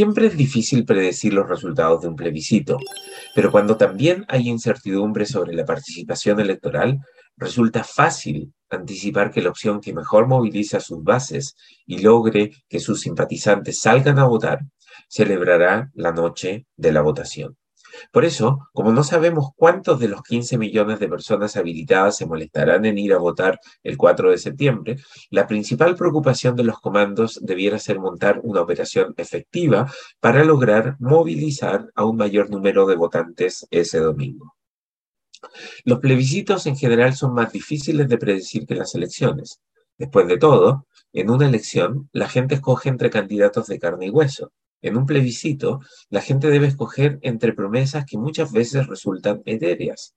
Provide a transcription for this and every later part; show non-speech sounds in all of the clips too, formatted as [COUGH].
Siempre es difícil predecir los resultados de un plebiscito, pero cuando también hay incertidumbre sobre la participación electoral, resulta fácil anticipar que la opción que mejor moviliza sus bases y logre que sus simpatizantes salgan a votar celebrará la noche de la votación. Por eso, como no sabemos cuántos de los 15 millones de personas habilitadas se molestarán en ir a votar el 4 de septiembre, la principal preocupación de los comandos debiera ser montar una operación efectiva para lograr movilizar a un mayor número de votantes ese domingo. Los plebiscitos en general son más difíciles de predecir que las elecciones. Después de todo, en una elección, la gente escoge entre candidatos de carne y hueso. En un plebiscito, la gente debe escoger entre promesas que muchas veces resultan etéreas.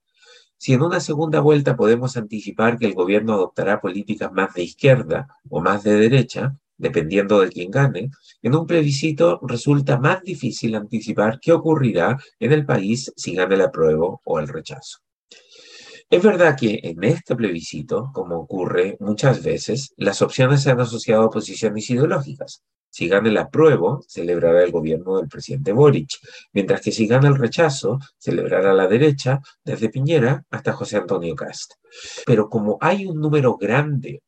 Si en una segunda vuelta podemos anticipar que el gobierno adoptará políticas más de izquierda o más de derecha, dependiendo de quién gane, en un plebiscito resulta más difícil anticipar qué ocurrirá en el país si gana el apruebo o el rechazo. Es verdad que en este plebiscito, como ocurre muchas veces, las opciones se han asociado a posiciones ideológicas. Si gana el apruebo, celebrará el gobierno del presidente Boric, mientras que si gana el rechazo, celebrará la derecha, desde Piñera hasta José Antonio Cast. Pero como hay un número grande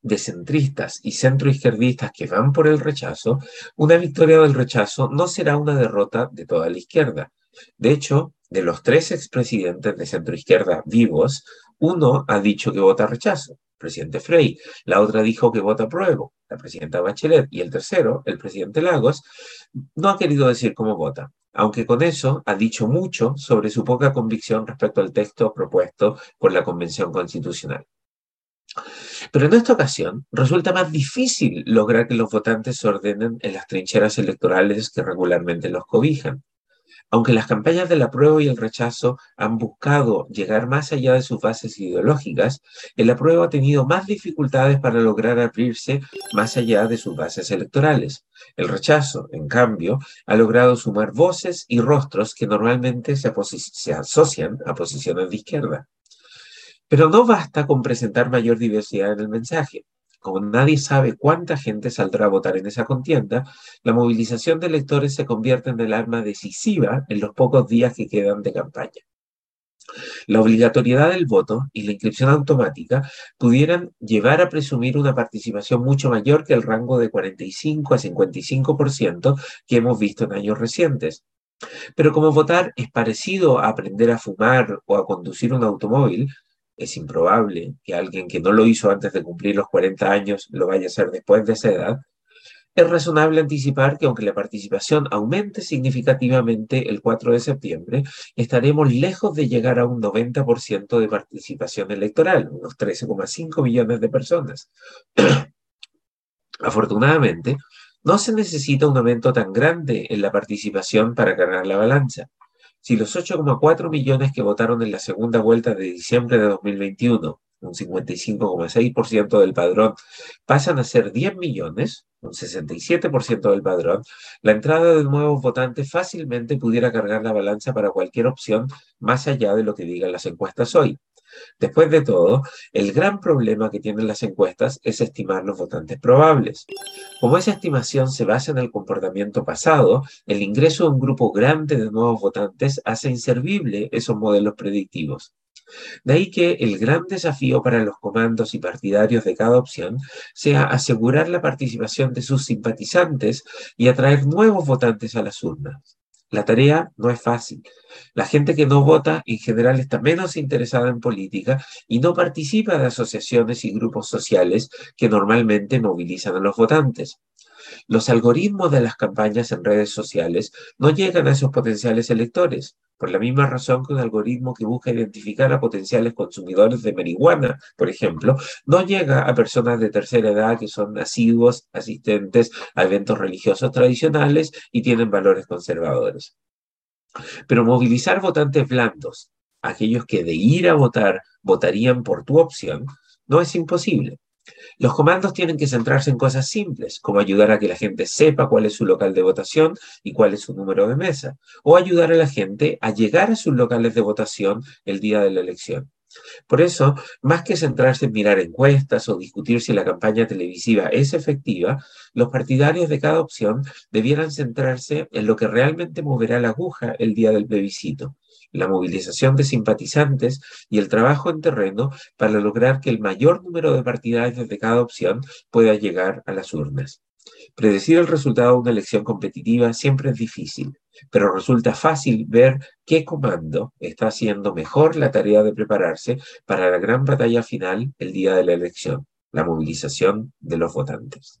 de centristas y centroizquierdistas que van por el rechazo, una victoria del rechazo no será una derrota de toda la izquierda. De hecho, de los tres expresidentes de centroizquierda vivos, uno ha dicho que vota rechazo presidente Frey, la otra dijo que vota apruebo, la presidenta Bachelet, y el tercero, el presidente Lagos, no ha querido decir cómo vota, aunque con eso ha dicho mucho sobre su poca convicción respecto al texto propuesto por la Convención Constitucional. Pero en esta ocasión resulta más difícil lograr que los votantes se ordenen en las trincheras electorales que regularmente los cobijan. Aunque las campañas del apruebo y el rechazo han buscado llegar más allá de sus bases ideológicas, el apruebo ha tenido más dificultades para lograr abrirse más allá de sus bases electorales. El rechazo, en cambio, ha logrado sumar voces y rostros que normalmente se, se asocian a posiciones de izquierda. Pero no basta con presentar mayor diversidad en el mensaje. Como nadie sabe cuánta gente saldrá a votar en esa contienda, la movilización de electores se convierte en el arma decisiva en los pocos días que quedan de campaña. La obligatoriedad del voto y la inscripción automática pudieran llevar a presumir una participación mucho mayor que el rango de 45 a 55% que hemos visto en años recientes. Pero como votar es parecido a aprender a fumar o a conducir un automóvil, es improbable que alguien que no lo hizo antes de cumplir los 40 años lo vaya a hacer después de esa edad, es razonable anticipar que aunque la participación aumente significativamente el 4 de septiembre, estaremos lejos de llegar a un 90% de participación electoral, unos 13,5 millones de personas. [CLEARS THROAT] Afortunadamente, no se necesita un aumento tan grande en la participación para ganar la balanza. Si los 8,4 millones que votaron en la segunda vuelta de diciembre de 2021, un 55,6% del padrón, pasan a ser 10 millones, un 67% del padrón, la entrada de nuevos votantes fácilmente pudiera cargar la balanza para cualquier opción más allá de lo que digan las encuestas hoy. Después de todo, el gran problema que tienen las encuestas es estimar los votantes probables. Como esa estimación se basa en el comportamiento pasado, el ingreso de un grupo grande de nuevos votantes hace inservible esos modelos predictivos. De ahí que el gran desafío para los comandos y partidarios de cada opción sea asegurar la participación de sus simpatizantes y atraer nuevos votantes a las urnas. La tarea no es fácil. La gente que no vota en general está menos interesada en política y no participa de asociaciones y grupos sociales que normalmente movilizan a los votantes. Los algoritmos de las campañas en redes sociales no llegan a esos potenciales electores, por la misma razón que un algoritmo que busca identificar a potenciales consumidores de marihuana, por ejemplo, no llega a personas de tercera edad que son asiduos asistentes a eventos religiosos tradicionales y tienen valores conservadores. Pero movilizar votantes blandos, aquellos que de ir a votar votarían por tu opción, no es imposible. Los comandos tienen que centrarse en cosas simples, como ayudar a que la gente sepa cuál es su local de votación y cuál es su número de mesa, o ayudar a la gente a llegar a sus locales de votación el día de la elección. Por eso, más que centrarse en mirar encuestas o discutir si la campaña televisiva es efectiva, los partidarios de cada opción debieran centrarse en lo que realmente moverá la aguja el día del plebiscito, la movilización de simpatizantes y el trabajo en terreno para lograr que el mayor número de partidarios de cada opción pueda llegar a las urnas. Predecir el resultado de una elección competitiva siempre es difícil, pero resulta fácil ver qué comando está haciendo mejor la tarea de prepararse para la gran batalla final el día de la elección, la movilización de los votantes.